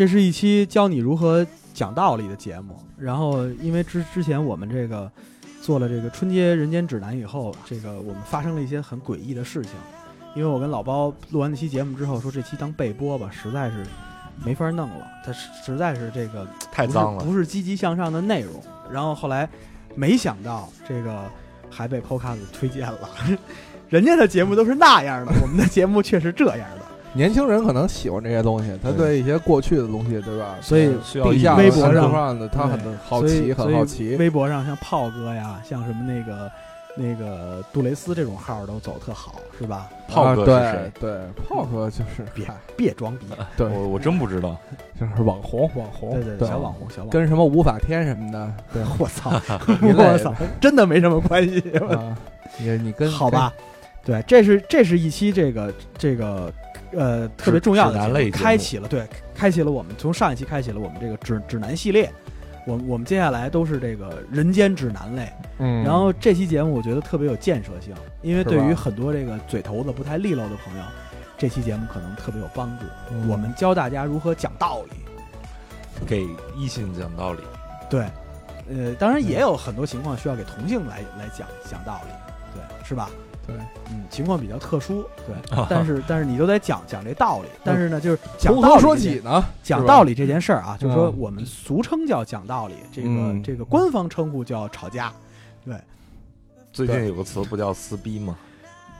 这是一期教你如何讲道理的节目。然后，因为之之前我们这个做了这个春节人间指南以后，这个我们发生了一些很诡异的事情。因为我跟老包录完那期节目之后，说这期当备播吧，实在是没法弄了，它实实在是这个是太脏了。不是积极向上的内容。然后后来没想到这个还被 Podcast 推荐了，人家的节目都是那样的，我们的节目却是这样的。年轻人可能喜欢这些东西，他对一些过去的东西，对吧？所以需要微博上的，他很好奇，很好奇。微博上像炮哥呀，像什么那个那个杜蕾斯这种号都走特好，是吧？炮哥是啊谁对对，炮哥就是别别装逼，对，我我真不知道。就是网红，网红，对对对，小网红，小网红。跟什么无法天什么的，对 我操，我操，真的没什么关系。啊，你你跟好吧，对，这是这是一期这个这个呃特别重要的开启了对，开启了我们从上一期开启了我们这个指指南系列。我我们接下来都是这个人间指南类，嗯，然后这期节目我觉得特别有建设性，因为对于很多这个嘴头子不太利落的朋友，这期节目可能特别有帮助。嗯。我们教大家如何讲道理，给异性讲道理，对，呃，当然也有很多情况需要给同性来来讲讲道理，对，是吧？对，嗯，情况比较特殊，对，但是但是你都得讲讲这道理，但是呢，就是讲从何说起呢？讲道理这件事儿啊，就是说嗯我们俗称叫讲道理，这个、嗯这个官方称呼叫吵架，对最近有个词不叫撕逼吗？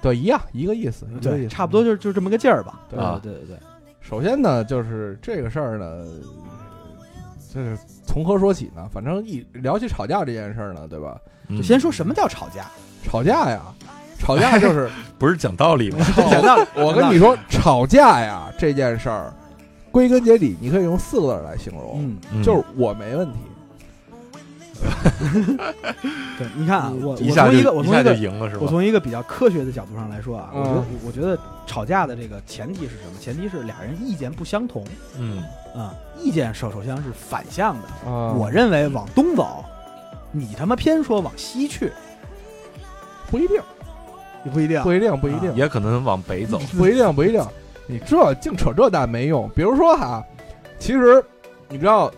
对，一样一个意思，一个意对，思差不多。就是就这么个劲儿吧。对啊对对对，首先呢，就是这个事儿呢，就是从何说起呢？反正一聊起吵架这件事儿呢，对吧？嗯就先说什么叫吵架，吵架呀，吵架就是 不是讲道理吗？讲道理。我跟你说，吵架呀这件事儿，归根结底，你可以用四个字来形容，就是我没问题。对，你看啊，我一下就我从一个我一下就从一个赢了是吧？我从一个比较科学的角度上来说啊，我觉得嗯我觉得吵架的这个前提是什么？前提是俩人意见不相同嗯，啊，意见首首先是反向的。啊我认为往东走，你他妈偏说往西去，不一定，你不一定。不一定，不一定，也可能往北走。不一定，不一定。你这净扯这蛋没用。比如说哈，其实你知道，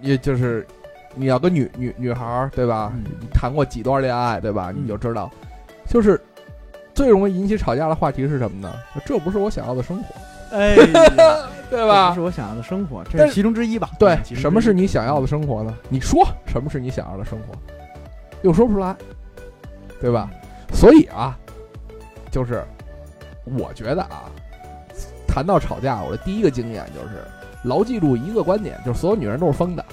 也就是你要跟女女女孩儿对吧？嗯你谈过几段恋爱对吧？嗯你就知道，就是最容易引起吵架的话题是什么呢？这不是我想要的生活，哎呀，对吧这不是？我想要的生活，这是是其中之一吧？对什么是你想要的生活呢？你说什么是你想要的生活，又说不出来，对吧？所以啊，就是我觉得啊，谈到吵架，我的第一个经验就是牢记住一个观点，就是所有女人都是疯的。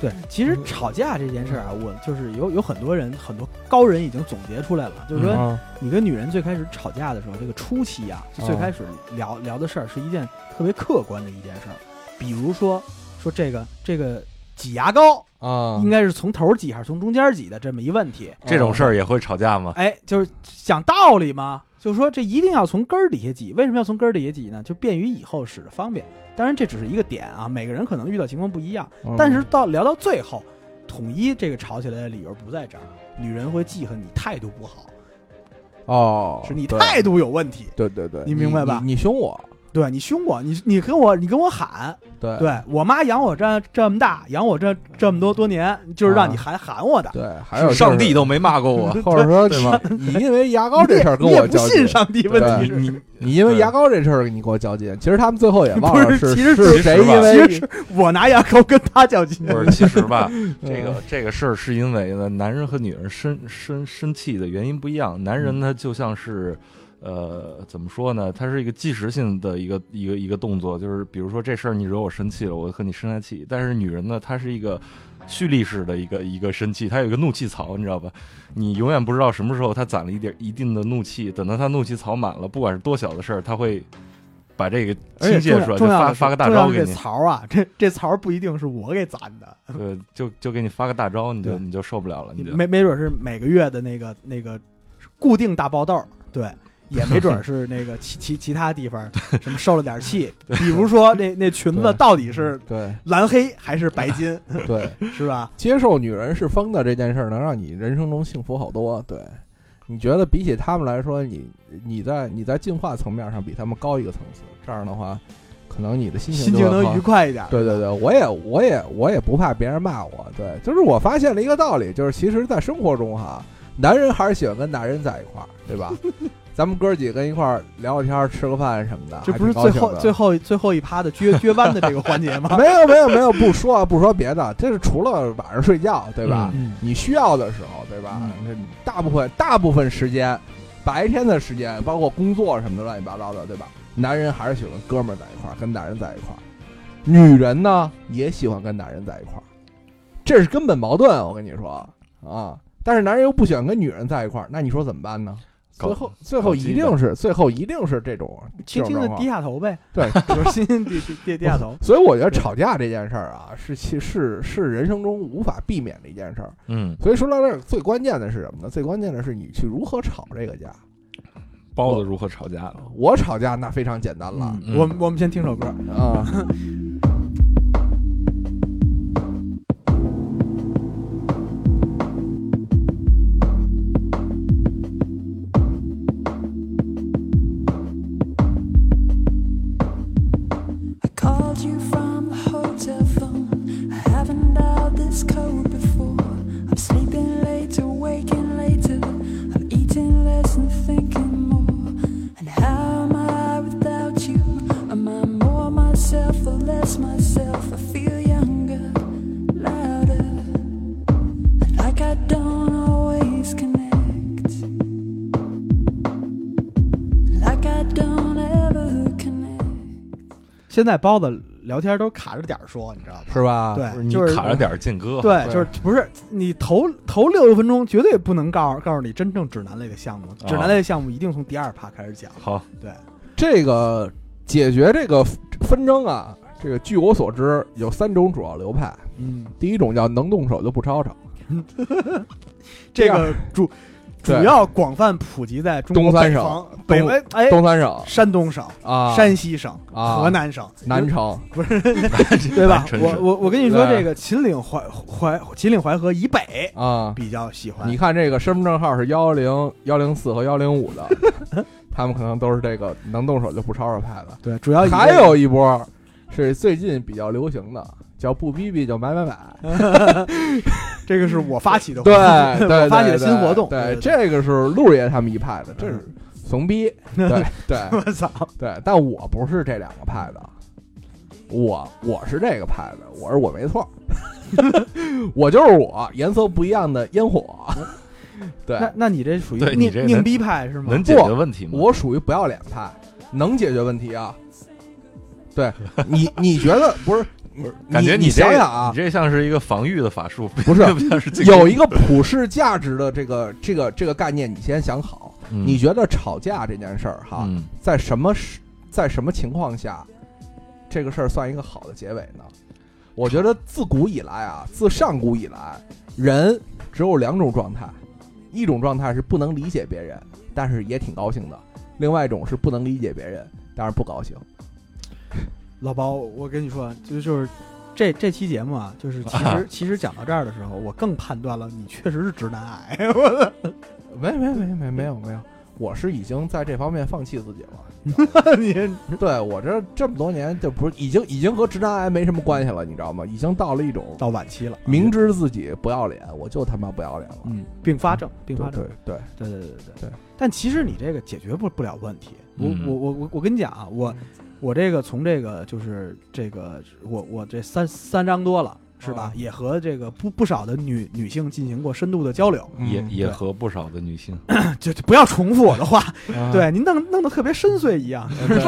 对，其实吵架这件事儿啊，我就是有有很多人，很多高人已经总结出来了，就是说，嗯。你跟女人最开始吵架的时候，这个初期啊，就最开始聊、聊的事儿是一件特别客观的一件事儿，比如说说这个这个挤牙膏啊应该是从头挤还是从中间挤的这么一问题，这种事儿也会吵架吗？哎，就是讲道理嘛，就是说这一定要从根儿底下挤，为什么要从根儿底下挤呢？就便于以后使着方便。当然这只是一个点啊，每个人可能遇到情况不一样。嗯但是到聊到最后，统一这个吵起来的理由不在这儿，女人会记恨你态度不好，哦，是你态度有问题。对对对，你明白吧你你凶我，对你凶我，你你跟我你跟我喊，对对我妈养我这这么大，养我这这么多多年，就是让你喊、喊我的。对，还有上帝都没骂过我，或者说对吗？你因为牙膏这事儿跟我较劲，信上帝，问题是你你因为牙膏这事儿你跟我较劲，其实他们最后也忘了不是其实是谁因为其实是我拿牙膏跟他较劲。不是，其实吧，嗯这个这个事儿是因为呢，男人和女人生生生气的原因不一样。男人他就像是，呃，怎么说呢？它是一个即时性的一个一个一个动作，就是比如说这事儿你惹我生气了，我和你生下气。但是女人呢，她是一个蓄力式的一个一个生气，她有一个怒气槽，你知道吧？你永远不知道什么时候她攒了一点一定的怒气，等到她怒气槽满了，不管是多小的事儿，她会把这个倾泻出来，就发发个大招给你，槽啊，这 这槽不一定是我给攒的，对，就就给你发个大招，你就 你就受不了了，你就没没准是每个月的那个那个固定大爆豆，对，也没准是那个其 其其他地方什么受了点气，比如说那那裙子到底是对蓝黑还是白金，对，是吧？接受女人是疯的这件事儿，能让你人生中幸福好多。对，你觉得比起他们来说，你你在你在进化层面上比他们高一个层次，这样的话，可能你的心情心情能愉快一点。对对对，我也我也我也不怕别人骂我。对，就是我发现了一个道理，就是其实，在生活中哈，男人还是喜欢跟男人在一块儿，对吧？咱们哥几个一块儿聊聊天儿、吃个饭什么的，这不是最后最后最后一趴的撅撅弯的这个环节吗？没有没有没有，不说不说别的，这是除了晚上睡觉，对吧？嗯你需要的时候，对吧？嗯大部分大部分时间，白天的时间，包括工作什么的乱七八糟的，对吧？男人还是喜欢哥们儿在一块儿，跟男人在一块儿。女人呢，也喜欢跟男人在一块儿，这是根本矛盾。我跟你说啊，但是男人又不喜欢跟女人在一块儿，那你说怎么办呢？搞最后最后一定是最后一定是这种轻轻的低下。头呗，对，就是轻轻地低低低下头。所以我觉得吵架这件事儿啊，是其是是人生中无法避免的一件事儿。嗯，所以说到这儿，最关键的是什么呢？最关键的是你去如何吵这个架。包子如何吵架了？我吵架那非常简单了嗯我我们先听首歌。啊。sleeping later, waking later. I'm eating less and thinking more. And how am I without you? Am I more myself or less myself? I feel younger, louder. Like I don't always connect. Like I don't ever connect. 现在包子 聊天都卡着点儿说，你知道吧？是吧？对，就是你卡着点儿进歌，对，对就是不是你头头六十分钟绝对不能告诉告诉你真正指南类的项目，指南类的项目一定从第二趴开始讲。好，对，这个解决这个纷争啊，这个据我所知有三种主要流派。嗯，第一种叫能动手就不吵吵，这个主主要广泛普及在中国东三省北方、北东哎哎，东三省。山东省、啊，山西省、啊。河南省、南城。不是对吧？我我我跟你说，这个秦岭淮淮秦岭淮河以北啊，比较喜欢。你看这个身份证号是幺零幺零四和幺零五的，他们可能都是这个能动手就不吵吵派的。对，主要还有一波是最近比较流行的，叫不逼逼就买买买。这个是我发起的对，对，我发起的新活动。对，这个是陆爷他们一派的，这是怂逼。对对 我操，对，但我不是这两个派的，我我是这个派的，我是我没错，我就是我，颜色不一样的烟火。对，那那你这属于对你这能拧拧逼派是吗？能解决问题吗？我属于不要脸派，能解决问题啊。对你，你觉得不是？感觉你这想想啊你，这像是一个防御的法术，不是 有一个普世价值的这个这个这个概念，你先想好。嗯你觉得吵架这件事儿哈，嗯在什么时在什么情况下，这个事儿算一个好的结尾呢？我觉得自古以来啊，自上古以来，人只有两种状态，一种状态是不能理解别人，但是也挺高兴的；，另外一种是不能理解别人，但是不高兴。老包，我跟你说，就就是这这期节目啊，就是其实 其实讲到这儿的时候，我更判断了你确实是直男癌。我没没没没没有没有，我是已经在这方面放弃自己了。你对我这这么多年，就不是已经已经和直男癌没什么关系了，你知道吗？已经到了一种到晚期了，明知自己不要脸，我就他妈不要脸了。嗯并发症，并发症对，对，对对对对对。但其实你这个解决不不了问题。我嗯我我我我跟你讲啊，我我这个从这个就是这个我我这三三张多了。是吧啊？也和这个不不少的女女性进行过深度的交流，也也和不少的女性，就就不要重复我的话，啊对，您弄弄得特别深邃一样，对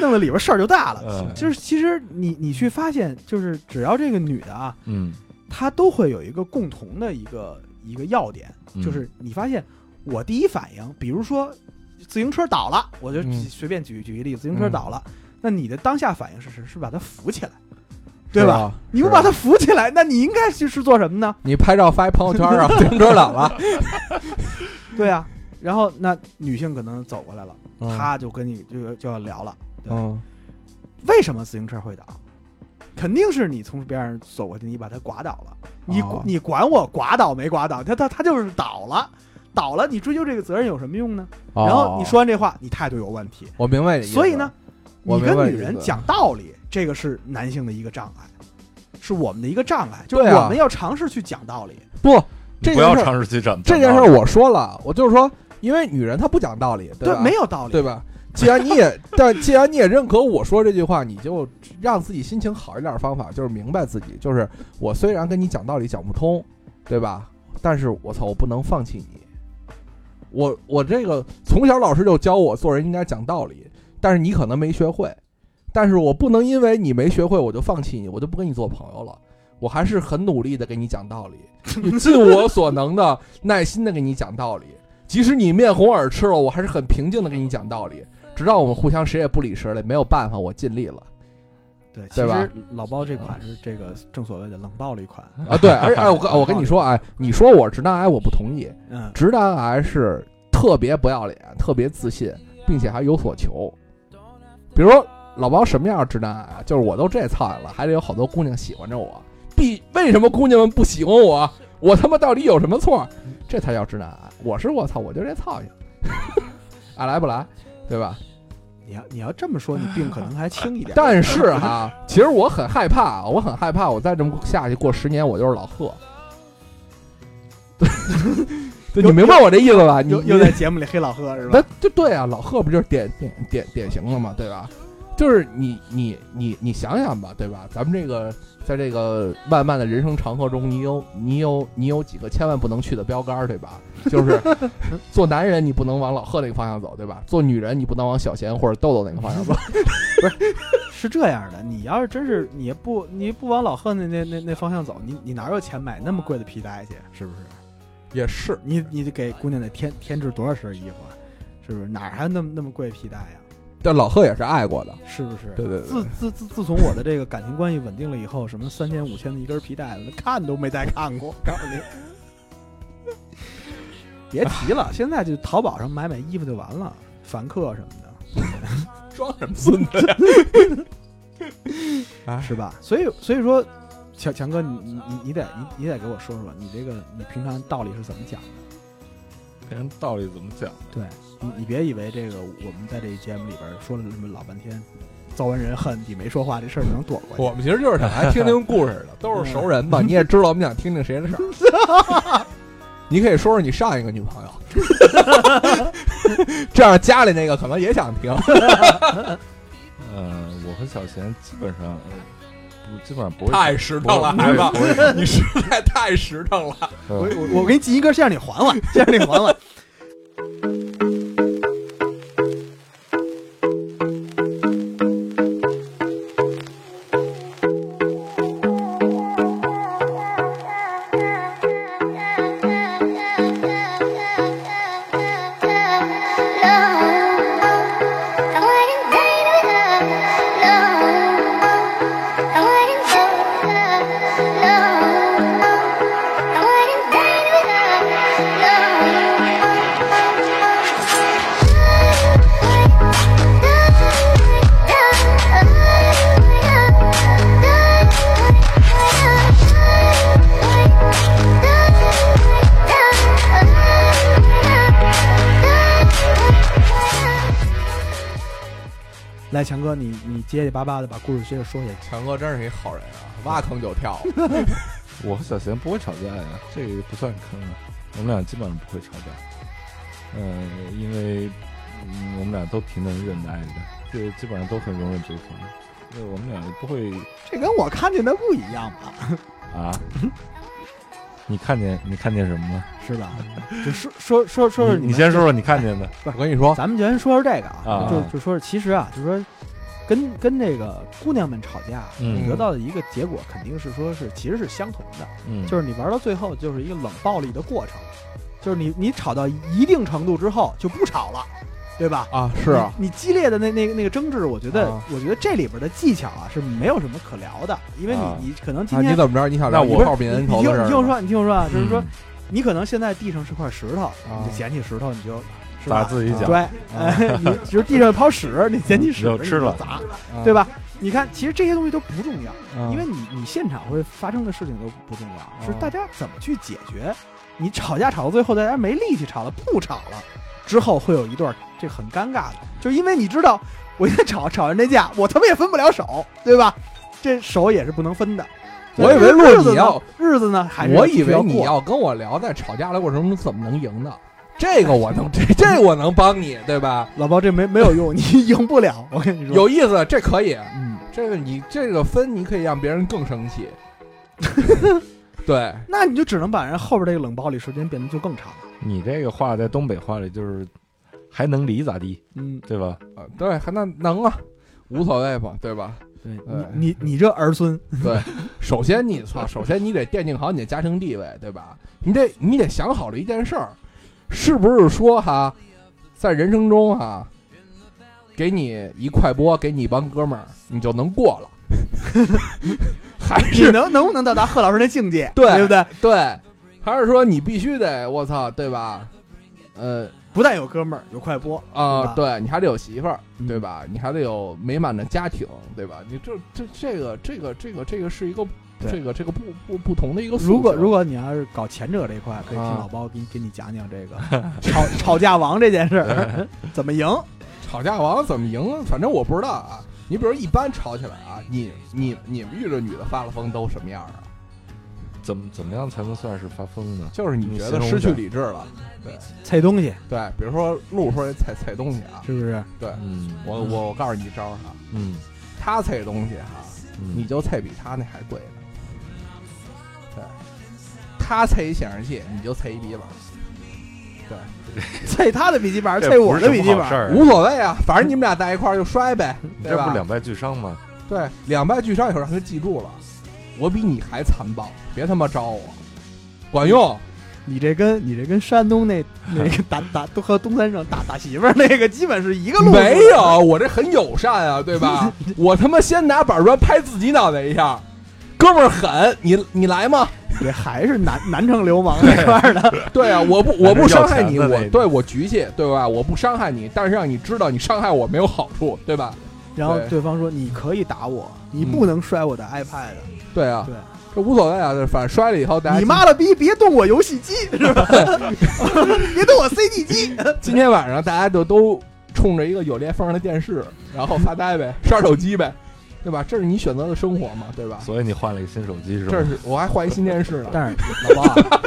弄得里边事儿就大了。嗯就是其实你你去发现，就是只要这个女的啊，嗯，她都会有一个共同的一个一个要点，嗯就是你发现我第一反应，比如说自行车倒了，我就嗯随便举举一例子，自行车倒了，那你的当下反应是是是把它扶起来，对吧？你不把它扶起来，那你应该去是做什么呢？你拍照发一朋友圈啊，自行车倒了，对啊，然后那女性可能走过来了，嗯她就跟你就就要聊了，对嗯为什么自行车会倒？肯定是你从边上走过去，你把它刮倒了。你、哦你管我刮倒没刮倒？他他他就是倒了，倒了，你追究这个责任有什么用呢？然后你说完这话，你态度有问题。我明白你的意思，所以呢，我你跟女人讲道理，这个是男性的一个障碍，是我们的一个障碍，就是我们要尝试去讲道理。不你不要这件事儿尝试去长这件事儿我说了，我就是说，因为女人她不讲道理，对，吧？没有道理，对吧？既然你也，但既然你也认可我说这句话，你就让自己心情好一点的方法，就是明白自己，就是我虽然跟你讲道理讲不通，对吧？但是我操，我不能放弃你。我我这个从小老师就教我做人应该讲道理，但是你可能没学会，但是我不能因为你没学会我就放弃你，我就不跟你做朋友了。我还是很努力的给你讲道理，尽我所能的耐心的给你讲道理。即使你面红耳赤了，我还是很平静的给你讲道理，直到我们互相谁也不理谁了，没有办法，我尽力了对，其对吧实老包这款是这个正所谓的冷暴力款，啊！对，而且哎，我跟 我跟你说，啊，你说我直男癌，我不同意，嗯，直男癌是特别不要脸、特别自信，并且还有所求。比如说老包什么样的直男癌啊？就是我都这操性了，还得有好多姑娘喜欢着我。必为什么姑娘们不喜欢我？我他妈到底有什么错？这才叫直男癌。我是我操，我就这操性，爱 来不来，对吧？你要你要这么说，你病可能还轻一点。但是哈，其实我很害怕，我很害怕，我再这么下去过十年，我就是老贺。对，你明白我这意思吧？你又又在节目里黑老贺是吧那？就对啊，老贺不就是典典典典型的嘛，对吧？就是你你你你想想吧，对吧？咱们这个在这个漫漫的人生长河中，你有你有你有几个千万不能去的标杆，对吧？就是 做男人你不能往老贺那个方向走，对吧？做女人你不能往小贤或者豆豆那个方向走。不是是这样的，你要是真是你不你不往老贺那那那那方向走，你你哪有钱买那么贵的皮带去？是不是？也是，你你得给姑娘得添添置多少身衣服啊？是不是？哪儿还有那么那么贵皮带呀？但老贺也是爱过的，是不是？对对对自自自自从我的这个感情关系稳定了以后，什么三千五千的一根皮带，那看都没再看过。告诉你，别提了，现在就淘宝上买买衣服就完了，凡客什么的。装什么孙子呀？哎，是吧？所以所以说，强强哥，你你你你得你你得给我说说，你这个你平常道理是怎么讲的？平常道理怎么讲？对你你别以为这个我们在这一节目里边说了这么老半天，遭完人恨你没说话这事儿就能躲过去。我们其实就是想来听听故事的，都是熟人嘛。你也知道我们想听听谁的事儿。你可以说说你上一个女朋友，这样家里那个可能也想听。呃，我和小贤基本上，基本上不会太实诚了，孩子，你实在太实诚了。我呃我我给你记一根，先让你缓缓，先让你还还。结结巴巴的把故事接着说下去。强哥真是一好人啊，挖坑就跳。我和小贤不会吵架呀，这个不算坑啊。我们俩基本上不会吵架，嗯、因为嗯我们俩都挺能忍耐的，就基本上都很容忍对方。对，我们俩不会这跟我看见的不一样吧？啊。你看见你看见什么了？是吧？就说说说说说你们先说说你看见的我跟你说，咱们就先说说这个啊就就说其实啊，就说跟跟那个姑娘们吵架，嗯你得到的一个结果肯定是说是其实是相同的，嗯，就是你玩到最后就是一个冷暴力的过程，就是你你吵到一定程度之后就不吵了，对吧？啊，是啊，你激烈的那那个那个争执，我觉得、啊我觉得这里边的技巧啊是没有什么可聊的，因为你、啊你可能今啊，天、你怎么着？你想聊那我你听你听我说，你听我说啊，就是说、嗯你可能现在地上是块石头，啊你就捡起石头你就。是吧？打自己脚，对，哎，你就是地上有泡屎，你捡起屎就吃了砸，啊对？吧？你看，其实这些东西都不重要，啊因为你你现场会发生的事情都不重要，是哦大家怎么去解决。你吵架吵到最后，大家没力气吵了，不吵了，之后会有一段这很尴尬的，就因为你知道，我现在吵吵完这架，我他妈也分不了手，对吧？这手也是不能分的。我以为路你要，日子呢，还是我以为你要跟我聊在吵架的过程中怎么能赢的，这个我能，这这我能帮你，对吧？老包这没没有用，你赢不了。我跟你说，有意思，这可以，嗯，这个你这个分你可以让别人更生气，对，那你就只能把人后边这个冷暴力时间变得就更长。你这个话在东北话里就是还能离咋地，嗯，对吧？啊，对，还那能啊，无所谓吧，对吧？你你你这儿孙，对，首先你操，首先你得奠定好你的家庭地位，对吧？你得你得想好了一件事儿，是不是说哈，在人生中哈，给你一快播，给你一帮哥们儿，你就能过了？还你是能能不能到达贺老师那境界？对对不对？对？还是说你必须得我操，对吧？呃不但有哥们儿，有快播啊、对你还得有媳妇儿，嗯对吧？你还得有美满的家庭，对吧？你这这这个这个这个这个是一个对这个这个不不不同的一个。如果如果你要是搞前者这一块，可以听啊老包给你给你讲讲这个 吵吵架王这件事儿 怎么赢。吵架王怎么赢？反正我不知道啊。你比如一般吵起来啊，你你你们遇着女的发了疯都什么样啊？怎么怎么样才能算是发疯呢？就是你你觉得失去理智了，对菜东西对，比如说路说踩踩东西啊，是不是？对嗯，我我我告诉你一招哈，嗯，他踩东西哈，嗯你就踩比他那还贵他踩一显示器，你就踩一笔记本，菜 他的笔记本，这菜我的笔记本无所谓啊，反正你们俩在一块儿就摔呗，对吧？这不两败俱伤吗？对，两败俱伤以后让他记住了，我比你还残暴，别他妈招我，管用。你这跟你这跟山东那 那个打打都和东三省打打媳妇儿那个基本是一个路。没有，我这很友善啊，对吧？我他妈先拿板砖拍自己脑袋一下，哥们儿狠，你你来吗？这还是南南城流氓那块儿的。对啊，我不我不伤害你，我对我局气，对吧？我不伤害你，但是让你知道你伤害我没有好处，对吧？然后对对方说：“你可以打我，你嗯不能摔我的 iPad。对啊，对，这无所谓啊，反正摔了以后大家你妈了逼，别动我游戏机，是吧？别动我 CD 机。今天晚上大家就都冲着一个有裂缝的电视，然后发呆呗，刷手机呗，对吧？这是你选择的生活嘛，对吧？所以你换了一个新手机是吧？这是我还换一新电视呢，但是老包啊，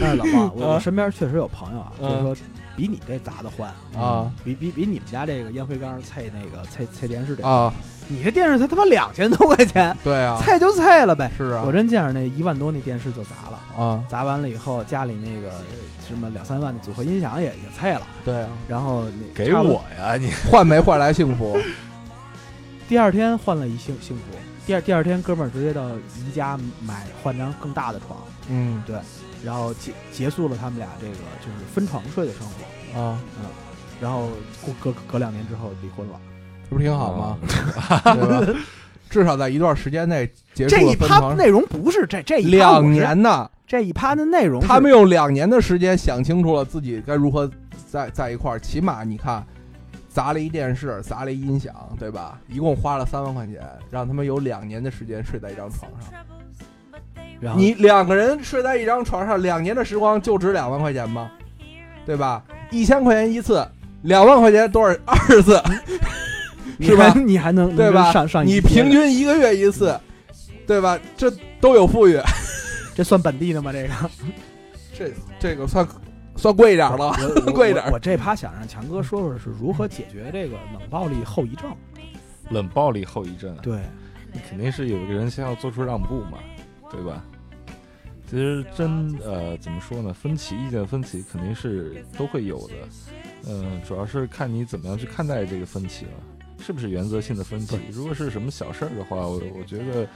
但是老包啊，我身边确实有朋友啊，就是嗯说比你这砸的欢，啊比比比你们家这个烟灰缸菜那个菜菜电视这，啊，你这电视才他妈两千多块钱，对啊，菜就菜了呗。是啊我，真见着那一万多那电视就砸了，啊，砸完了以后家里那个什么两三万的组合音响也也菜了，对啊，然后你给我呀，你换没换来幸福？第二天换了一幸幸福，第二第二天哥们儿直接到宜家买换张更大的床，嗯对然后结结束了他们俩这个就是分床睡的生活，啊，嗯然后过隔隔两年之后离婚了。这不是挺好吗？对吧？至少在一段时间内结束这一了分床趴内容不是这这一两年呢，这一趴的内容，他们用两年的时间想清楚了自己该如何在在一块儿。起码你看，砸了一电视，砸了一音响，对吧？一共花了三万块钱，让他们有两年的时间睡在一张床上。然后你两个人睡在一张床上，两年的时光就值两万块钱吗？对吧？一千块钱一次，两万块钱多少二十次，是吧你还能对吧上上你平均一个月一次，对吧？这都有富裕，这算本地的吗？这个这这个算算贵一点了，贵一点我我这趴想让强哥说说是如何解决这个冷暴力后遗症。冷暴力后遗症啊，对，你肯定是有一个人先要做出让步嘛，对吧？其实真呃怎么说呢，分歧意见分歧肯定是都会有的，嗯、主要是看你怎么样去看待这个分歧了，是不是原则性的分歧？如果是什么小事儿的话，我我觉得。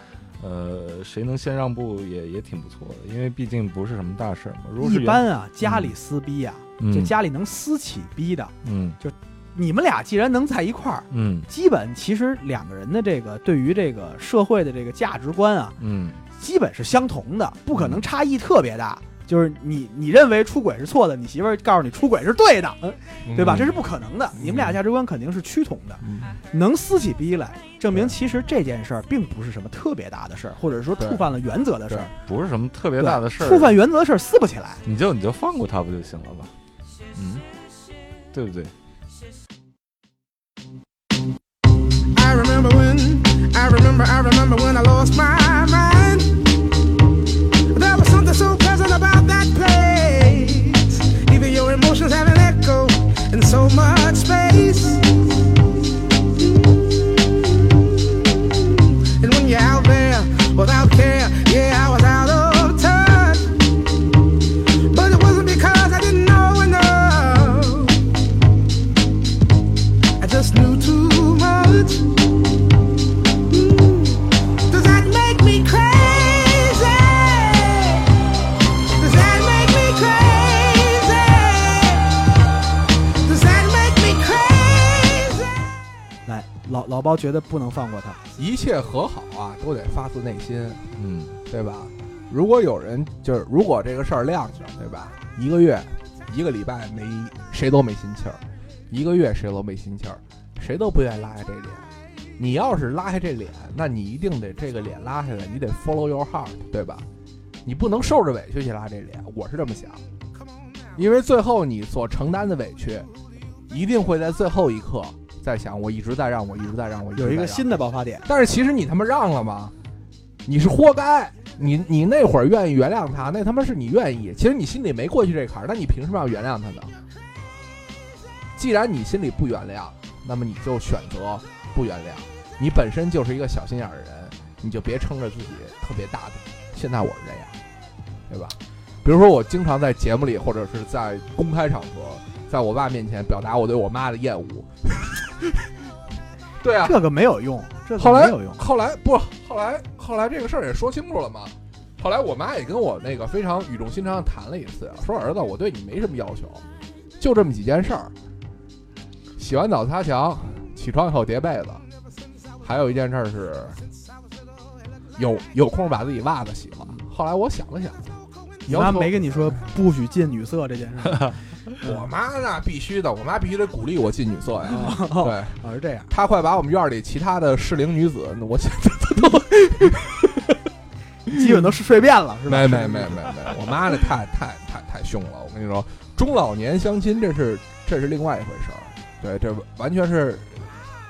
呃，谁能先让步也也挺不错的，因为毕竟不是什么大事儿嘛。如果一般啊，家里撕逼啊，嗯就家里能撕起逼的，嗯就你们俩既然能在一块儿，嗯基本其实两个人的这个对于这个社会的这个价值观啊，嗯基本是相同的，不可能差异特别大。就是你你认为出轨是错的，你媳妇儿告诉你出轨是对的，嗯对吧？这是不可能的。你们俩价值观肯定是趋同的，嗯能撕起逼来，证明其实这件事儿并不是什么特别大的事儿，或者说触犯了原则的事儿。不是什么特别大的事儿，触犯原则的事儿撕不起来。你就你就放过他不就行了吗？嗯，对不对？I remember when, I remember, I remember when I lost my mind. So pleasant about that place. Even your emotions have an echo in so much space. 老老包觉得不能放过他，一切和好啊，都得发自内心，嗯对吧？如果有人就是，如果这个事儿晾着，对吧？一个月、一个礼拜没谁都没心气儿，一个月谁都没心气儿，谁都不愿意拉下这脸。你要是拉下这脸，那你一定得这个脸拉下来，你得 follow your heart，对吧？你不能受着委屈去拉这脸，我是这么想，因为最后你所承担的委屈，一定会在最后一刻在想，我一直在让，我一直在让，我有一个新的爆发点。但是其实你他妈让了吗？你是活该。你你那会儿愿意原谅他，那他妈是你愿意。其实你心里没过去这坎儿，那你凭什么要原谅他呢？既然你心里不原谅，那么你就选择不原谅。你本身就是一个小心眼儿的人，你就别撑着自己特别大的。现在我是这样，对吧？比如说我经常在节目里，或者是在公开场合，在我爸面前表达我对我妈的厌恶。对啊，这个没有用，这后来个没有用。后来不，后来后来这个事儿也说清楚了嘛。后来我妈也跟我那个非常语重心长的谈了一次，说儿子，我对你没什么要求，就这么几件事儿：洗完澡擦墙，起床以后叠被子，还有一件事儿是有有空把自己袜子洗了。后来我想了想，你妈没跟你说不许近女色这件事儿 我妈那必须的，我妈必须得鼓励我进女色呀。哦 对，哦，是这样。她快把我们院里其他的适龄女子，我现在 基本都是睡遍了，是吧？没没没没没，我妈那太太太太凶了。我跟你说，中老年相亲这是这是另外一回事儿，对，这完全是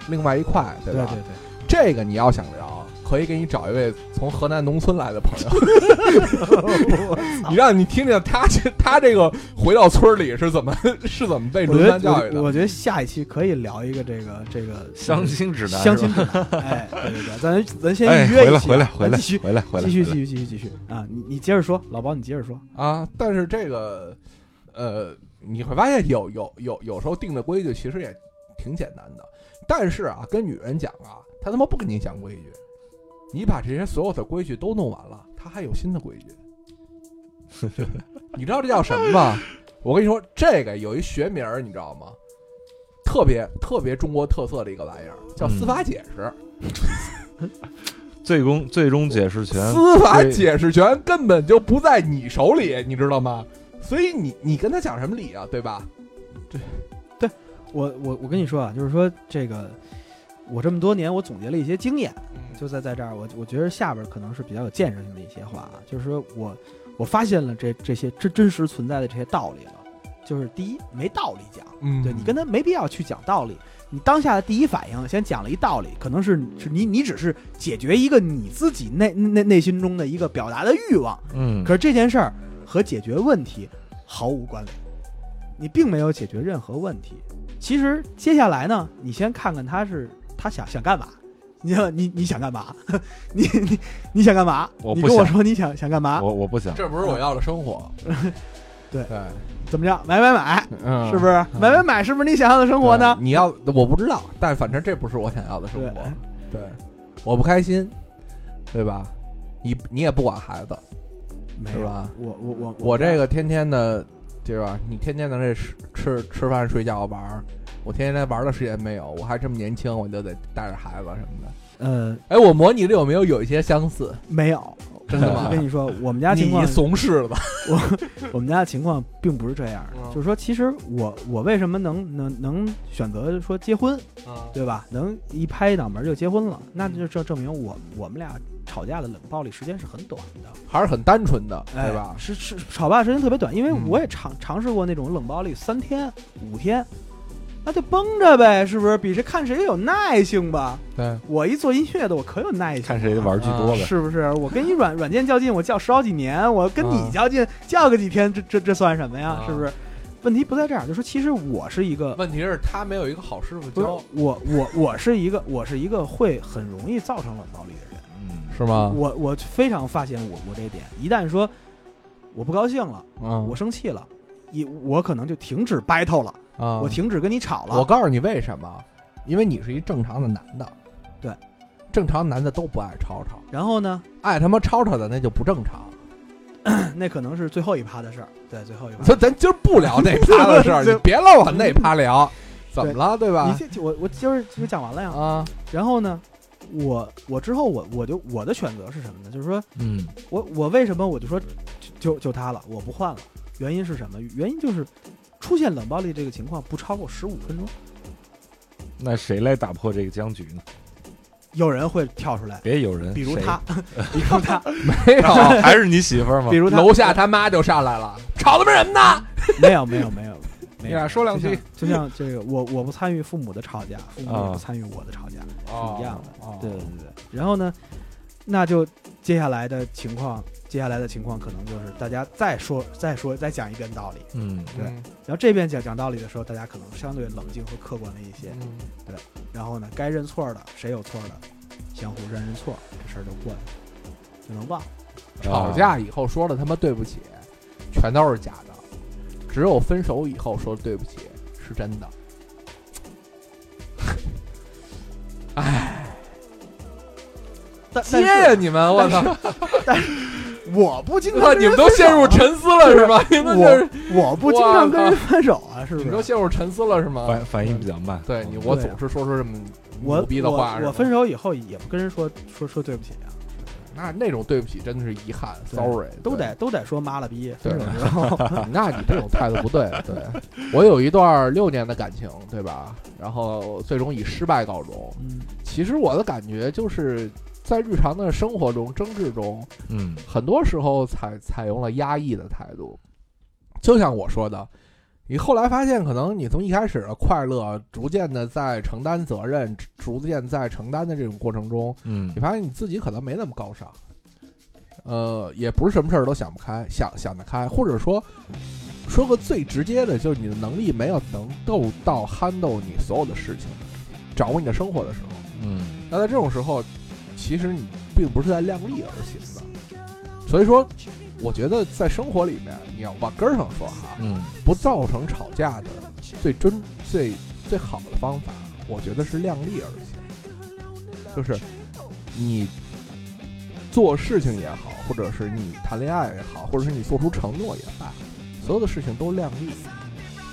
另外一块，对吧？对对对，这个你要想聊，可以给你找一位从河南农村来的朋友，你让你听听他这他这个回到村里是怎么是怎么被轮番教育的。得我我觉得下一期可以聊一个这个这个相亲指南，相亲指南。哎，对对对，咱 咱先约一回来回来回来继续回来回来，继续继续继续继续啊！你你接着说，老包你接着说。啊，但是这个，呃，你会发现有有有有时候定的规矩其实也挺简单的，但是啊，跟女人讲啊，她他妈不跟你讲规矩，你把这些所有的规矩都弄完了，他还有新的规矩。你知道这叫什么吗？我跟你说，这个有一学名儿，你知道吗？特别特别中国特色的一个玩意儿，叫司法解释。最终最终解释权，司法解释权根本就不在你手里，你知道吗？所以你你跟他讲什么理啊，对吧？对，对我我我跟你说啊，就是说这个，我这么多年我总结了一些经验，就在在这儿，我我觉得下边可能是比较有建设性的一些话啊，就是说我我发现了这这些真真实存在的这些道理了，就是第一没道理讲，嗯。对你跟他没必要去讲道理，你当下的第一反应先讲了一道理，可能是是你你只是解决一个你自己内内内心中的一个表达的欲望，嗯。可是这件事儿和解决问题毫无关联，你并没有解决任何问题。其实接下来呢，你先看看他是他想想干嘛。你想你你想干嘛？你你你想干嘛？你跟我说你想想干嘛？我我不想，这不是我要的生活。对对，怎么着？买买买，嗯是不是？买买买，是不是你想要的生活呢？你要我不知道，但反正这不是我想要的生活。对，我不开心，对吧？你你也不管孩子，是吧？我我我我这个天天的对吧？你天天的这吃吃吃饭睡觉玩儿，我天天玩的时间没有，我还这么年轻，我就得带着孩子什么的。呃，哎，我模拟的有没有有一些相似？没有，真的吗我跟你说，我们家情况你，怂视了吧，我我们家的情况并不是这样嗯，就是说，其实我我为什么能能能选择说结婚，啊对吧？能一拍脑门就结婚了，那就这证明我我们俩吵架的冷暴力时间是很短的，还是很单纯的，哎对吧？是是吵架时间特别短，因为嗯我也尝尝试过那种冷暴力三天五天，那就绷着呗，是不是？比谁看谁有耐性吧。对，我一做音乐的，我可有耐性，看谁玩具多呗。是不是？我跟一软软件较劲，我较十好几年；我跟啊你较劲，较个几天，这这这算什么呀？啊是不是？问题不在这儿，就说其实我是一个，问题是他没有一个好师傅教，我我我是一个我是一个会很容易造成冷暴力的人。嗯，是吗？我我非常发现我我这点，一旦说我不高兴了，嗯我生气了，一我可能就停止 battle 了，啊，我停止跟你吵了。我告诉你为什么？因为你是一正常的男的，对，正常男的都不爱吵吵，然后呢，爱他妈吵吵的那就不正常。那可能是最后一趴的事儿，对，最后一趴。所以咱今儿不聊那趴的事儿，对 你别老往那趴聊，怎么了，对吧你？这我我今儿就讲完了呀。啊，然后呢，我我之后我我就我的选择是什么呢？就是说嗯，我我为什么我就说就就就他了，我不换了？原因是什么？原因就是出现冷暴力这个情况不超过十五分钟，那谁来打破这个僵局呢？有人会跳出来，别有人，比如他，比如他，没有，还是你媳妇儿吗比？如他，楼下他妈就上来了，吵他妈什么呢？没有没有没有，没有你俩说两句就像，这个，我我不参与父母的吵架，父母也啊不参与我的吵架，哦是一样的。对对对。然后呢，那就接下来的情况，接下来的情况可能就是大家再说 再说再讲一遍道理，嗯，对嗯然后这边讲讲道理的时候，大家可能相对冷静和客观了一些。嗯对然后呢，该认错的谁有错的，相互认认错，这事儿就过去了，就能忘。吵架以后说了他妈对不起，全都是假的，只有分手以后说对不起是真的。但 接呀你们，我操！我不经常你们都陷入沉思了是吧？你们就是我不经常跟人分手啊，是不是？你们都陷入沉思了是吗？反反应比较慢。对你，我总是说出这么我牛逼的话我我分手以后也不跟人说说说对不起啊，那那种对不起真的是遗憾，sorry，都得都得说妈了逼，对分手之后 那你这种态度不对。对我有一段六年的感情，对吧？然后最终以失败告终。嗯其实我的感觉就是在日常的生活中、争执中，嗯。很多时候采采用了压抑的态度。就像我说的，你后来发现，可能你从一开始的快乐，逐渐的在承担责任，逐渐在承担的这种过程中，嗯。你发现你自己可能没那么高尚，呃，也不是什么事儿都想不开，想想得开，或者说说个最直接的，就是你的能力没有能够到 handle 你所有的事情，掌握你的生活的时候，嗯。那在这种时候，其实你并不是在量力而行的。所以说，我觉得在生活里面，你要往根儿上说哈，嗯不造成吵架的最真最最好的方法，我觉得是量力而行，就是你做事情也好，或者是你谈恋爱也好，或者是你做出承诺也罢，所有的事情都量力，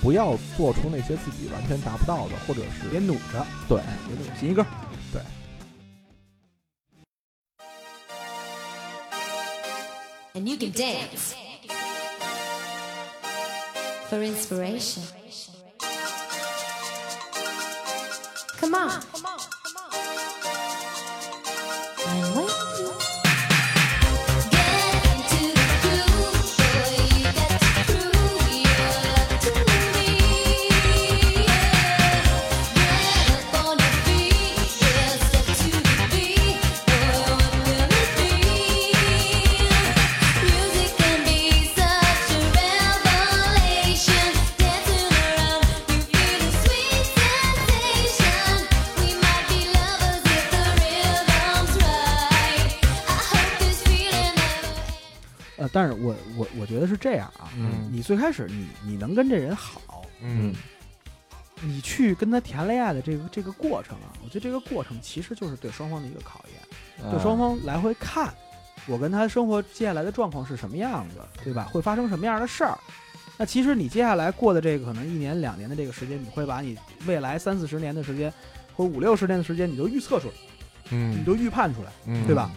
不要做出那些自己完全达不到的，或者是别努着，对别努着，行一歌。And you can dance for inspiration. Come on. 但是我我我觉得是这样啊，嗯你最开始你你能跟这人好，嗯你去跟他谈恋爱的这个这个过程啊，我觉得这个过程其实就是对双方的一个考验，对双方来回看我跟他生活接下来的状况是什么样子，对吧？会发生什么样的事儿？那其实你接下来过的这个可能一年两年的这个时间，你会把你未来三四十年的时间，或者五六十年的时间，你都预测出来，嗯你嗯都预判出来，嗯对吧？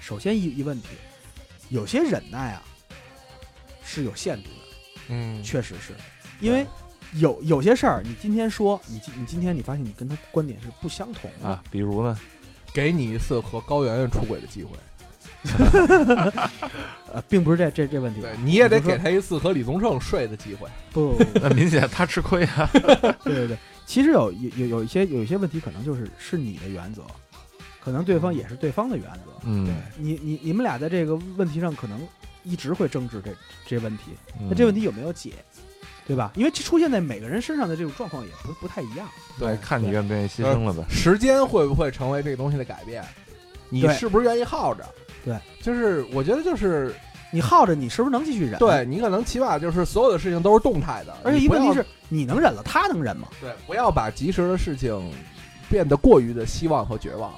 首先一一问题，有些忍耐啊是有限度的，嗯，确实是，因为有有些事儿，你今天说，你今你今天你发现你跟他观点是不相同的，啊，比如呢，给你一次和高圆圆出轨的机会，呃，并不是这这这问题，对，你也得给他一次和李宗盛睡的机会。不不不。那明显他吃亏啊。对对对，其实有有有有一些有一些问题，可能就是是你的原则，可能对方也是对方的原则。嗯，你你你们俩在这个问题上可能一直会争执这这问题，嗯那这问题有没有解，对吧？因为这出现在每个人身上的这种状况也不不太一样。对，看你愿不愿意牺牲了呗。时间会不会成为这个东西的改变？你是不是愿意耗着？对，就是我觉得就是你耗着，你是不是能继续忍？，对你可能起码就是所有的事情都是动态的，而且一问题是你能忍了，他能忍吗？对，不要把及时的事情变得过于的希望和绝望，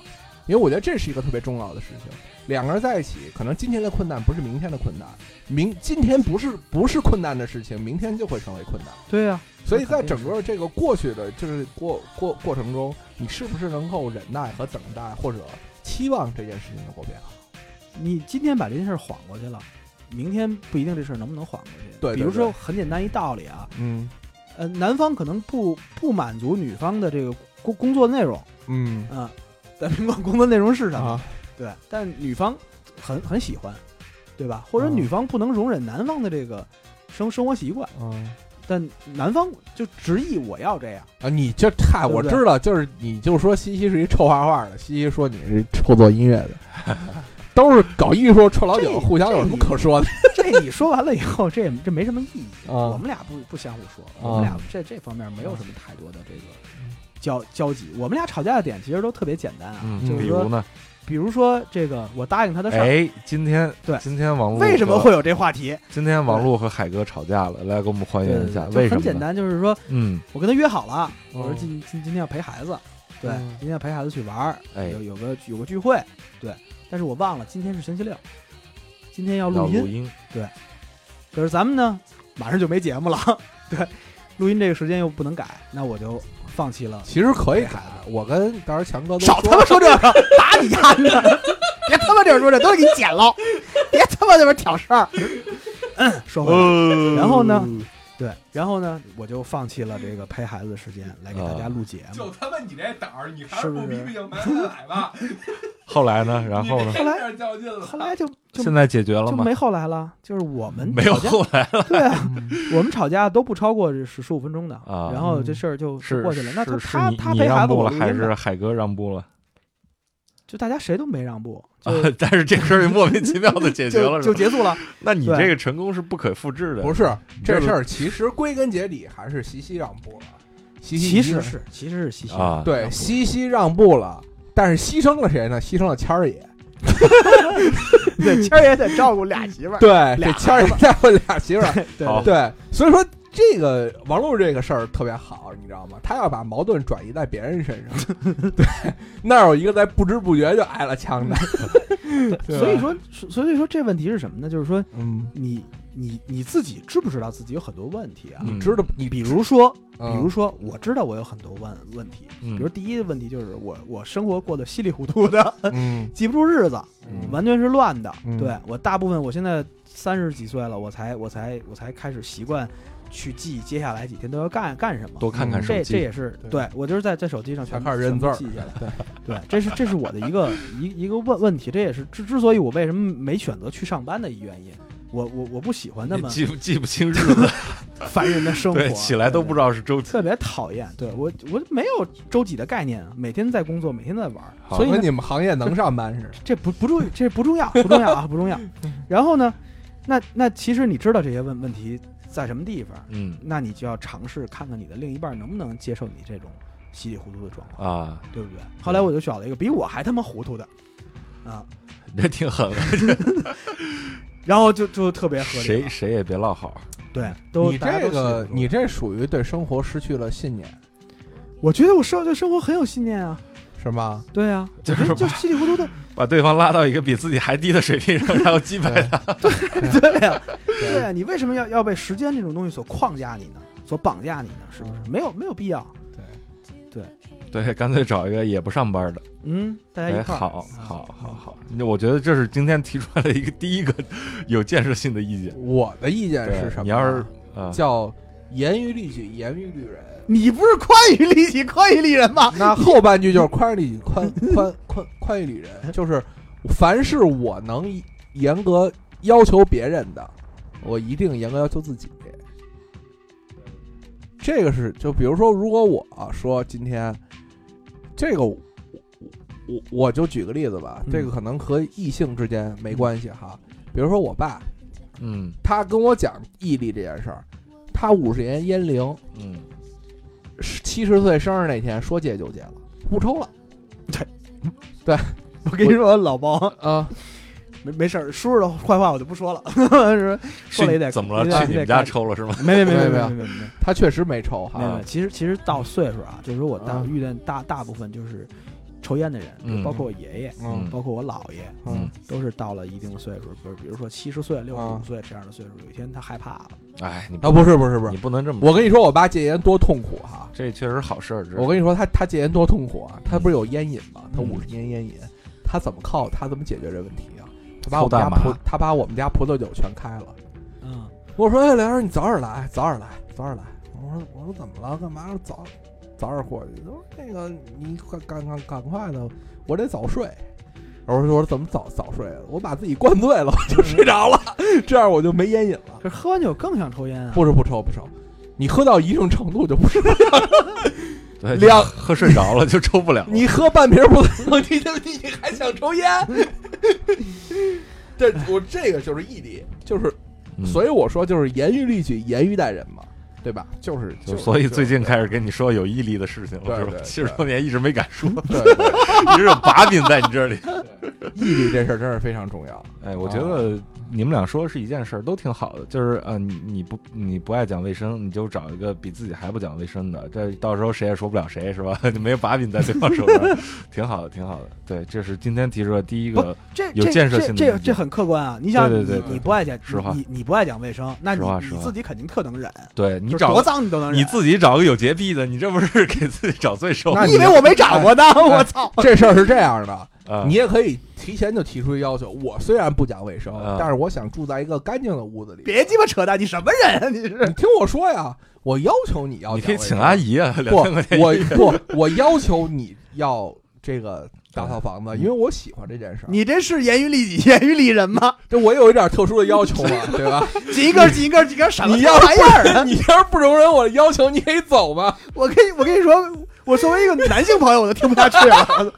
因为我觉得这是一个特别重要的事情。两个人在一起，可能今天的困难不是明天的困难，明今天不是不是困难的事情，明天就会成为困难。对呀、所以在整个这个过去的就是过过过程中，你是不是能够忍耐和等待，或者期望这件事情能够变好？你今天把这件事儿缓过去了，明天不一定这事儿能不能缓过去。对对比如说很简单一道理啊，嗯呃，男方可能不不满足女方的这个工工作内容，嗯啊，咱甭管工作内容是什么，啊，对，但女方很很喜欢，对吧？或者嗯女方不能容忍男方的这个生生活习惯，嗯但男方就执意我要这样，啊，你这嗨，对对我知道，就是你就说西西是一臭画画的，西西说你是臭做音乐的，都是搞艺术臭老九，互相有什么可说的？这你说完了以后，这这没什么意义。啊我们俩不不相互说，我们俩这这方面没有什么太多的这个交交集。我们俩吵架的点其实都特别简单啊，嗯，就是说，比如呢？比如说这个我答应他的事儿，哎，今天对。今天王璐为什么会有这话题？今天王璐和海哥吵架了？来给我们还原一下，对为什么？很简单，就是说嗯，我跟他约好了，我说嗯今今今天要陪孩子，对，嗯今天要陪孩子去玩儿，哎。有有个有个聚会，对，但是我忘了今天是星期六，今天要要录音，录音，可是咱们呢马上就没节目了，对，录音这个时间又不能改，那我就放弃了。其实可以改，我跟当时候强哥都少他妈说这个，打你丫的！别他妈这说这，都给你剪了，别他妈这边挑事儿。嗯，说回来，呃然后呢？对，然后呢，我就放弃了这个陪孩子的时间来给大家录节目。就他妈你这胆儿，你还是不逼逼硬蛮来吧？后来呢？然后呢？后来后来就就现在解决了吗？就没后来了，就是我们没有后来了对啊，我们吵架都不超过十十五分钟的，啊然后这事儿就是过去了。那他他他你陪孩子，还是海哥让步了？就大家谁都没让步，啊，但是这事儿莫名其妙的解决了，就就结束了。那你这个成功是不可复制的，不是这事儿，其实归根结底还是西西让步了。西西其实是其实是西西啊？对西西让步了，但是牺牲了谁呢？牺牲了谦儿爷。对，谦儿爷得照顾俩媳妇儿。对，俩这谦儿爷照顾俩媳妇儿。对对对，所以说这个王璐这个事儿特别好，你知道吗？他要把矛盾转移在别人身上。对，那儿有一个在不知不觉就挨了枪的。对所以，说，所以说这问题是什么呢？就是说，嗯，你你你自己知不知道自己有很多问题啊？你知道你比如说，嗯比如说，我知道我有很多问问题。嗯比如第一个问题就是我我生活过得稀里糊涂的，嗯记不住日子，嗯完全是乱的。嗯对我大部分我现在三十几岁了，我才我才我才开始习惯去记接下来几天都要干干什么。多看看手机，这这也是对对我就是在在手机上全才开始认字儿记下来。对对，这是这是我的一个一一个问问题，这也是之之所以我为什么没选择去上班的一原因。我我我不喜欢那么记不记不清日子，烦人的生活，对，起来都不知道是周几。特别讨厌。对我我没有周几的概念啊，每天在工作，每天在玩所以跟你们行业能上班似的。这不不重这不重要不重要啊不重要。然后呢，那那其实你知道这些问问题在什么地方，嗯那你就要尝试看看你的另一半能不能接受你这种稀里糊涂的状况，啊，对不对？后来我就找了一个比我还他妈糊涂的。啊，这挺狠的，然后就就特别合理。谁谁也别落好。对，都你这个你这属于对生活失去了信念，我觉得我生对生活很有信念啊。是吗？对啊，就是就稀里糊涂的，把对方拉到一个比自己还低的水平上，然后击败他。对 对呀、对呀、你为什么要要被时间这种东西所框架你呢？所绑架你呢？是不是？没有没有必要。对对，干脆找一个也不上班的。嗯，大家哎，一块儿、好，好，好，好。那我觉得这是今天提出来的一个第一个有建设性的意见。我的意见是什么？你要是啊，叫严于律己，严于律人。你不是宽于律己，宽于律人吗？那后半句就是宽于律己，宽宽宽宽于律人，就是凡是我能严格要求别人的，我一定严格要求自己。这个是，就比如说，如果我说今天这个我，我我就举个例子吧，嗯这个可能和异性之间没关系哈。比如说我爸，嗯他跟我讲毅力这件事儿，他五十年烟龄，嗯，七十岁生日那天说戒就戒了，不抽了对，对我跟你说，老包啊。没没事儿，叔叔的坏话我就不说了，是说了也得怎么了？去你们家抽了是吗？没没没没没没。他确实没抽哈有，其实其实到岁数啊，就是说我大啊遇见大大部分就是抽烟的人，嗯包括我爷爷，嗯包括我姥爷，嗯，都是到了一定岁数，不是比如说七十岁、六十啊五岁这样的岁数，有一天他害怕了，哎，你啊，不是不是不是你，不能这么。我跟你说，我爸戒烟多痛苦哈！这确实好事儿。我跟你说，他他戒烟多痛苦啊！他不是有烟瘾吗？他嗯五十年烟瘾，他怎么靠他怎么解决这问题啊？他把我家葡他把我们家葡萄酒全开了。嗯，我说：“哎，梁儿，你早点来，早点来，早点来。”我说：“我说怎么了？干嘛早早点过去？”他说：“那个你赶赶赶赶快的，我得早睡。”我说：“我说怎么早早睡了？我把自己灌醉了，我就睡着了，这样我就没烟瘾了。可是喝完酒更想抽烟啊，不是不抽不抽，你喝到一定程度就不是，对两喝睡着了就抽不了了。你喝半瓶葡萄酒，你就你还想抽烟？这我这个就是毅力，就是嗯所以我说就是严于律己，严于待人嘛，对吧？就是所以最近开始跟你说有毅力的事情了，是吧对对？七十多年一直没敢说，对 对一直有把柄在你这里。毅力这事儿真是非常重要。哎，我觉得你们俩说的是一件事儿，都挺好的。就是呃，你你不你不爱讲卫生，你就找一个比自己还不讲卫生的，这到时候谁也说不了谁，是吧？你没有把柄在对方手上，挺好的，挺好的。对，这是今天提出的第一个，有建设性的这这很客观啊！你想，你对对对对你不爱讲，实话你你不爱讲卫生，那你你实话实话自己肯定特能忍，对你找多脏你都能忍。你自己找个有洁癖的，你这不是给自己找罪受你以为我没找过呢？我操！这事儿是这样的，啊，你也可以提前就提出要求。我虽然不讲卫生啊，但是我想住在一个干净的屋子里。别鸡巴扯淡！你什么人啊？你你是听我说呀，我要求你要你可以请阿姨啊，两不千块钱，我不，我要求你要这个打扫房子，因为我喜欢这件事儿。你这是严于律己、严于律人吗？这我有一点特殊的要求嘛，对吧？几个几个几个什么你要玩意儿啊？你要是不容忍我的要求，你可以走吗？我可以我跟你说，我作为一个男性朋友，我都听不下去了。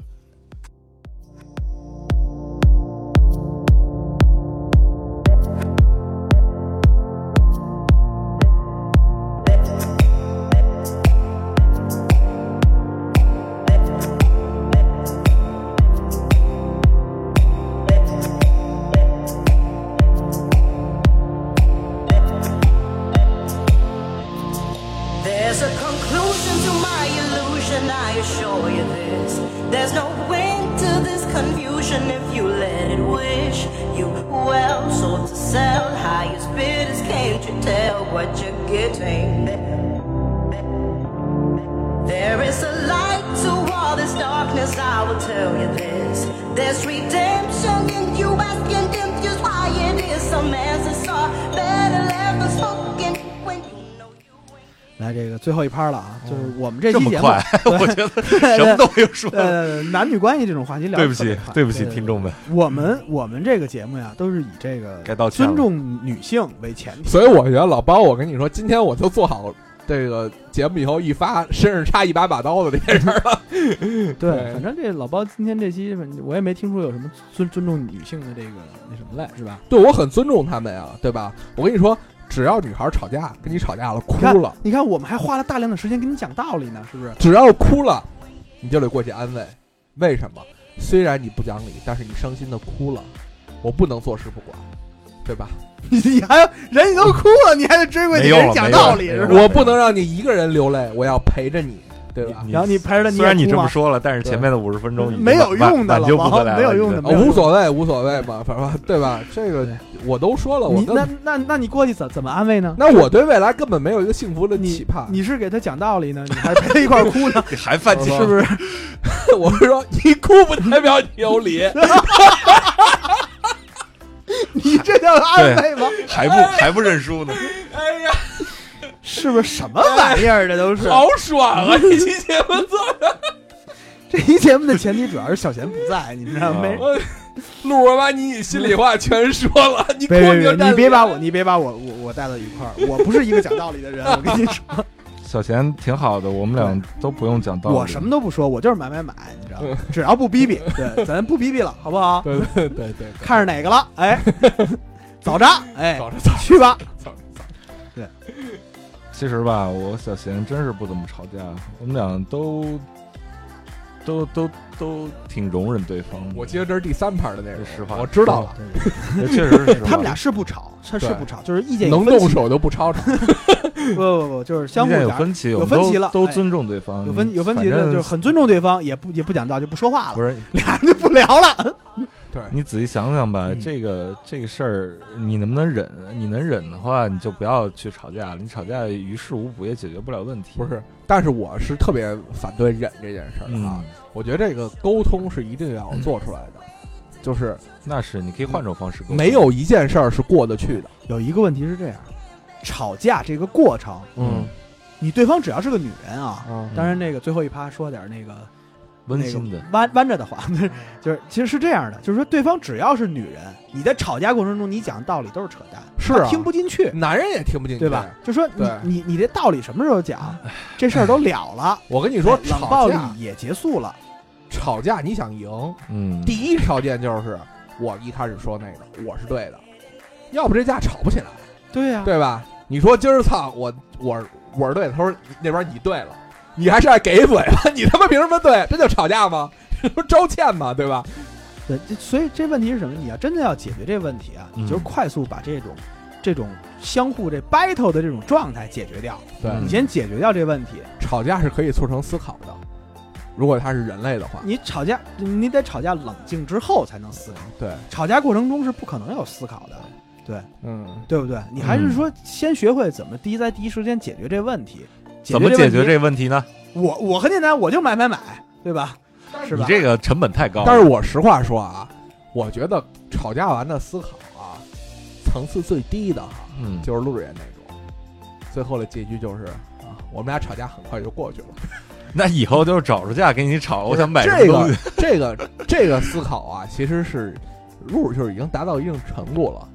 们这这期节目，么快，我觉得什么都没有说。呃，男女关系这种话题聊对不起对不起，听众们，我们我们这个节目呀，都是以这个该道歉尊重女性为前提。所以我觉得老包，我跟你说，今天我就做好这个节目以后一发身上插一把把刀的这件事儿了。对，反正这老包今天这期，反正我也没听说有什么尊尊重女性的这个那什么来，是吧？对我很尊重他们呀，对吧？我跟你说，只要女孩吵架跟你吵架了，哭了，你看，我们还花了大量的时间跟你讲道理呢，是不是？只要哭了，你就得过去安慰。为什么？虽然你不讲理，但是你伤心的哭了，我不能坐视不管，对吧？你 你还人家都哭了，你还得追过去给人讲道理，是吧？我不能让你一个人流泪，我要陪着你，对吧？然后你陪着他，你虽然你这么说了，但是前面的五十分钟已经没有用的挽挽救不没有用的无所谓，无所谓嘛，反正对吧？这个我都说了，我那那那你过去怎怎么安慰呢？那我对未来根本没有一个幸福的你期盼。你是给他讲道理呢，你还陪他一块儿哭呢，你还犯贱是是不是？我是说，你哭不代表你有理。你这叫安慰吗？还不还不认输呢？哎呀，是不是什么玩意儿？这都是好爽啊！这期节目做的，这期节目的前提主要是小贤不在，你知道吗？没我把你心里话全说了，你别你别把我，你别把我我我带到一块儿，我不是一个讲道理的人，我跟你说，小贤挺好的，我们俩都不用讲道理。我什么都不说，我就是买买买，你知道吗？只要不逼逼，对，咱不逼逼了，好不好？对对对对，看上哪个了？哎，早着，哎，早着早去吧。其实吧，我小贤真是不怎么吵架，我们俩都都都都挺容忍对方的。我记得这是第三盘的那个，实话我知道了，这 确实是他们俩是不吵，他是不吵，就是意见有能分歧动手就不吵吵。不不不，就是相互有分歧，有分歧了都尊重对方。有分有分歧的，就是很尊重对方，也不也不讲道，就不说话了，不是 俩人就不聊了。对，你仔细想想吧，嗯这个这个事儿，你能不能忍？你能忍的话，你就不要去吵架了。你吵架于事无补，也解决不了问题。不是，但是我是特别反对忍这件事儿啊嗯。，我觉得这个沟通是一定要做出来的，就是那是你可以换种方式沟通。没有一件事儿是过得去的。有一个问题是这样，吵架这个过程，嗯你对方只要是个女人啊，嗯当然那个最后一趴说点那个温馨的，弯弯着的话，就是其实是这样的，就是说对方只要是女人，你在吵架过程中你讲道理都是扯淡，是啊听不进去，男人也听不进去，对吧？？就说你你你这道理什么时候讲？这事儿都了了，我跟你说，哎冷暴力吵架也结束了，吵架你想赢，嗯，第一条件就是我一开始说那个我是对的，要不这架吵不起来，对呀、对吧？你说今儿操我我我是对的，他说那边你对了，你还是爱给嘴巴，你他妈凭什么对？这就吵架吗？这 不是招欠吗？对吧？对，所以这问题是什么？你要真的要解决这问题啊，嗯你就是快速把这种这种相互这 battle 的这种状态解决掉，对嗯你先解决掉这问题。吵架是可以促成思考的，如果他是人类的话，你吵架，你得吵架冷静之后才能思考，对，吵架过程中是不可能有思考的，对嗯，对不对？你还是嗯说先学会怎么第一在第一时间解决这问题，怎么解决这这个问题呢？我我很简单，我就买买买，对吧？是吧？你这个成本太高。但是我实话说啊，我觉得吵架完的思考啊，层次最低的哈、嗯，就是路人那种，最后的结局就是啊，我们俩吵架很快就过去了。那以后就是找着架给你吵，我想买这个。这个这个思考啊，其实是路就是已经达到一定程度了。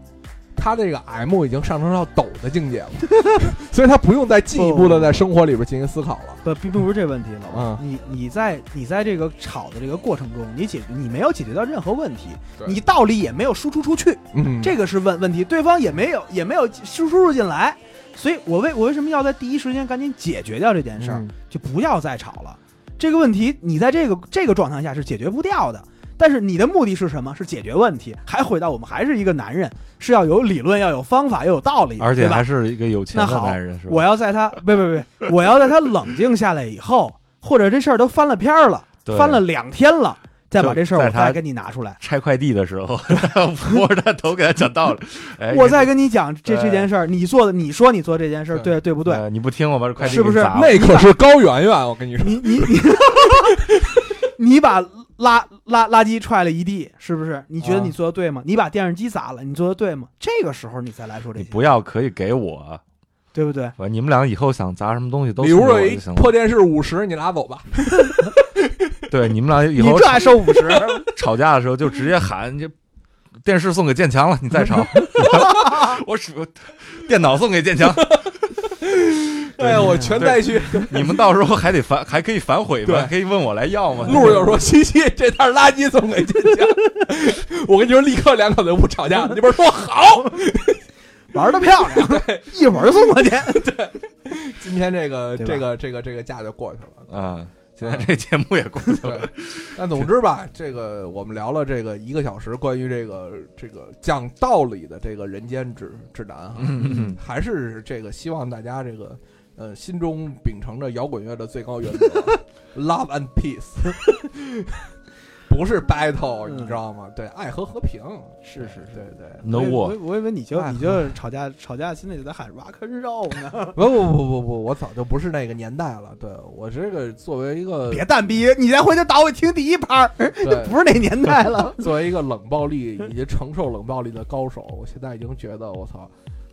他这个 M 已经上升到抖的境界了，所以他不用再进一步的在生活里边进行思考了。不，并并不是这问题，老王，嗯你你在你在这个吵的这个过程中，你解你没有解决到任何问题，你道理也没有输出出去，嗯，这个是问问题，对方也没有也没有输输入进来，所以我为我为什么要在第一时间赶紧解决掉这件事儿，嗯就不要再吵了。这个问题你在这个这个状态下是解决不掉的。但是你的目的是什么？是解决问题，还回到我们还是一个男人，是要有理论，要有方法，要有道理，而且还是一个有钱的那好男人，是吧？我要在他不不不，我要在他冷静下来以后，或者这事儿都翻了篇儿了，翻了两天了，再把这事儿我再跟你拿出来，拆快递的时候，摸着他头给他讲道理。哎，我再跟你讲这这件事儿，你做的，你说你做这件事儿对对对不对？呃你不听我把这快递是不是那可是高圆圆，我跟你说，你你你，你把垃垃垃圾踹了一地，是不是？你觉得啊你做的对吗？你把电视机砸了，你做的对吗？这个时候你再来说这些，你不要可以给我，对不对？你们俩以后想砸什么东西都比如说有一我就行了。破电视五十，你拿走吧。对，你们俩以 你后这还收五十？吵架的时候就直接喊这电视送给建强了，你再吵，我数电脑送给建强，哎呀，我全带去。你们到时候还得反还可以反悔对吗？可以问我来要吗？路就说：“西西，这袋垃圾送给坚强。”我跟你说，立刻两口子不吵架。那边说好。玩的漂亮，一会儿就送过去。对今天这个这个这个这个架就过去了。啊，现在这节目也过去了，但总之吧，这个我们聊了这个一个小时，关于这个这个讲道理的这个人间指指南啊，嗯嗯还是这个希望大家这个呃，心中秉承着摇滚乐的最高原则，love and peace，不是 battle，嗯你知道吗？对，爱和和平，是是是对对。No 我以为我以为你就哎你就吵架吵架，心里就在喊 rock and roll 呢。不不不不不，我早就不是那个年代了。对我这个作为一个别蛋逼，你再回去打我听第一拍儿，对不是那年代了。作为一个冷暴力以及承受冷暴力的高手，我现在已经觉得我操，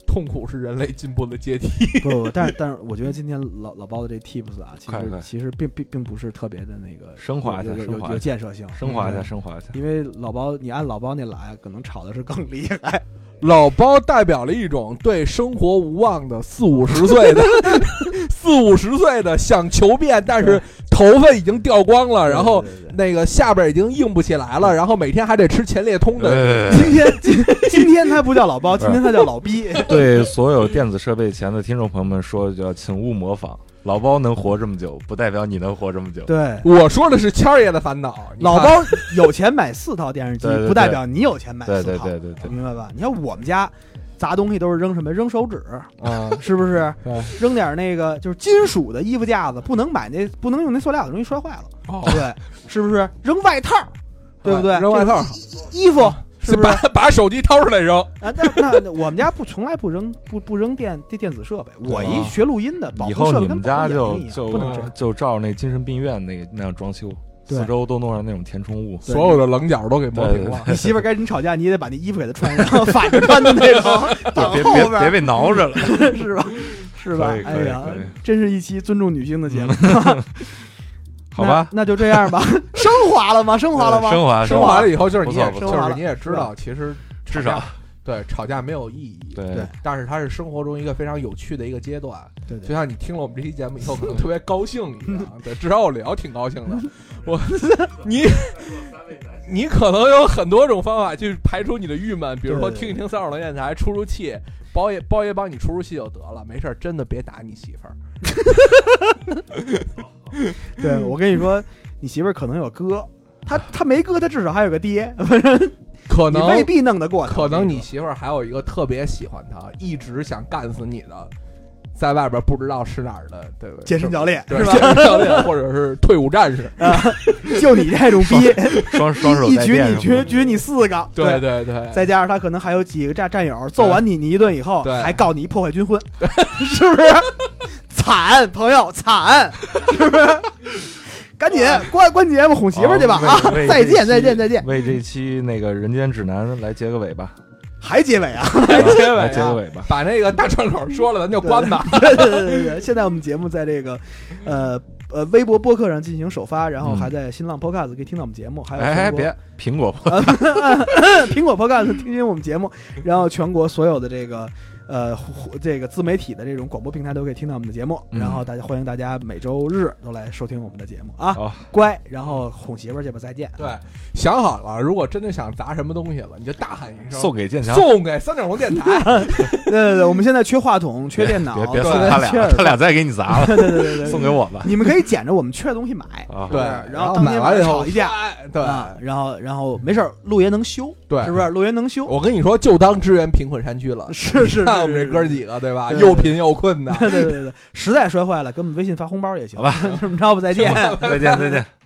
痛苦是人类进步的阶梯。不不，但是但是，我觉得今天老老包的这 tips 啊，其实其实并并并不是特别的那个升华一下升华一下建设性，升华一下，嗯升华一下。因为老包，你按老包那来，可能吵的是更厉害。老包代表了一种对生活无望的四五十岁的 四五十岁的想求变，但是头发已经掉光了，然后那个下边已经硬不起来了，然后每天还得吃前列通的。呃，今天今今天他不叫老包，今天他叫老逼。对所有电子设备前的听众朋友们说，叫请勿模仿。老包能活这么久，不代表你能活这么久。对，我说的是谦儿爷的烦恼。老包有钱买四套电视机对对，对不代表你有钱买对四套，对对对对，明白吧？你看我们家砸东西都是扔什么？扔手指，啊，是不是？扔点那个就是金属的衣服架子，不能买那不能用那塑料的，容易摔坏了。哦对，是不是？扔外套，对不对？扔外套，衣服是不是？把把手机掏出来扔。啊，那那那我们家不从来不扔不不扔电电电子设备。我一学录音的，保以护设备跟后你们家就就不能这样。就照着那精神病院那个那样装修，四周都弄上那种填充物。所有的棱角都给磨平了。你媳妇儿跟你吵架，你也得把那衣服给她穿上，反着穿的那种，挡别后边别别被挠着了。是吧？是吧哎呀，真是一期尊重女性的节目。好吧，那那就这样吧。升华了吗？升华了吗？升华升华了以后，就是你也就是你也知道，其实至少对吵架没有意义。对对但是它是生活中一个非常有趣的一个阶段，对对，就像你听了我们这期节目以后，可能特别高兴一样。对，至少我聊挺高兴的。我你你可能有很多种方法去排除你的郁闷，比如说听一听三手楼电台，出出气。包爷包爷帮你出出气就得了，没事儿，真的别打你媳妇儿。对我跟你说，你媳妇儿可能有哥，她她没哥，她至少还有个爹，可能你未必弄得过她。可能你媳妇儿还有一个特别喜欢他，一直想干死你的，在外边不知道是哪儿的，对不对？健身教练对是吧健身教练或者是退伍战士。啊就你这种逼，双双手一举你举举你四个，对对对，再加上他可能还有几个战战友，揍完你你一顿以后，还告你破坏军婚，是不是？惨，朋友，惨，是不是？赶紧关关节目哄媳妇去吧啊 再见，再见，再见，为这期那个人间指南来结个尾吧，还结尾啊？还结尾啊结尾吧。把那个大串口说了，咱就关吧。对对对对对，现在我们节目在这个呃呃微博播客上进行首发，然后还在新浪 Podcast 可以听到我们节目，还有哎，别苹果 苹果 Podcast 听听我们节目，然后全国所有的这个呃这个自媒体的这种广播平台都可以听到我们的节目，嗯然后大家欢迎大家每周日都来收听我们的节目啊，好，乖，然后哄媳妇儿去吧，再见。对，想好了，如果真的想砸什么东西了，你就大喊一声，送给建强。送给三角龙电台。对对对，我们现在缺话筒，缺电脑，别别对送他俩，他俩再给你砸了，对对对对对，送给我吧。你们可以捡着我们缺的东西买，啊，对，然后买完以后吵一架哎对啊，然后然后没事儿，陆爷能修，对，是不是？路爷能修，我跟你说，就当支援贫困山区了。是是，看我们这哥几个，对吧？又贫又困的。对对对对对，实在摔坏了，给我们微信发红包也行。好吧，这么着吧，再见。再见再见。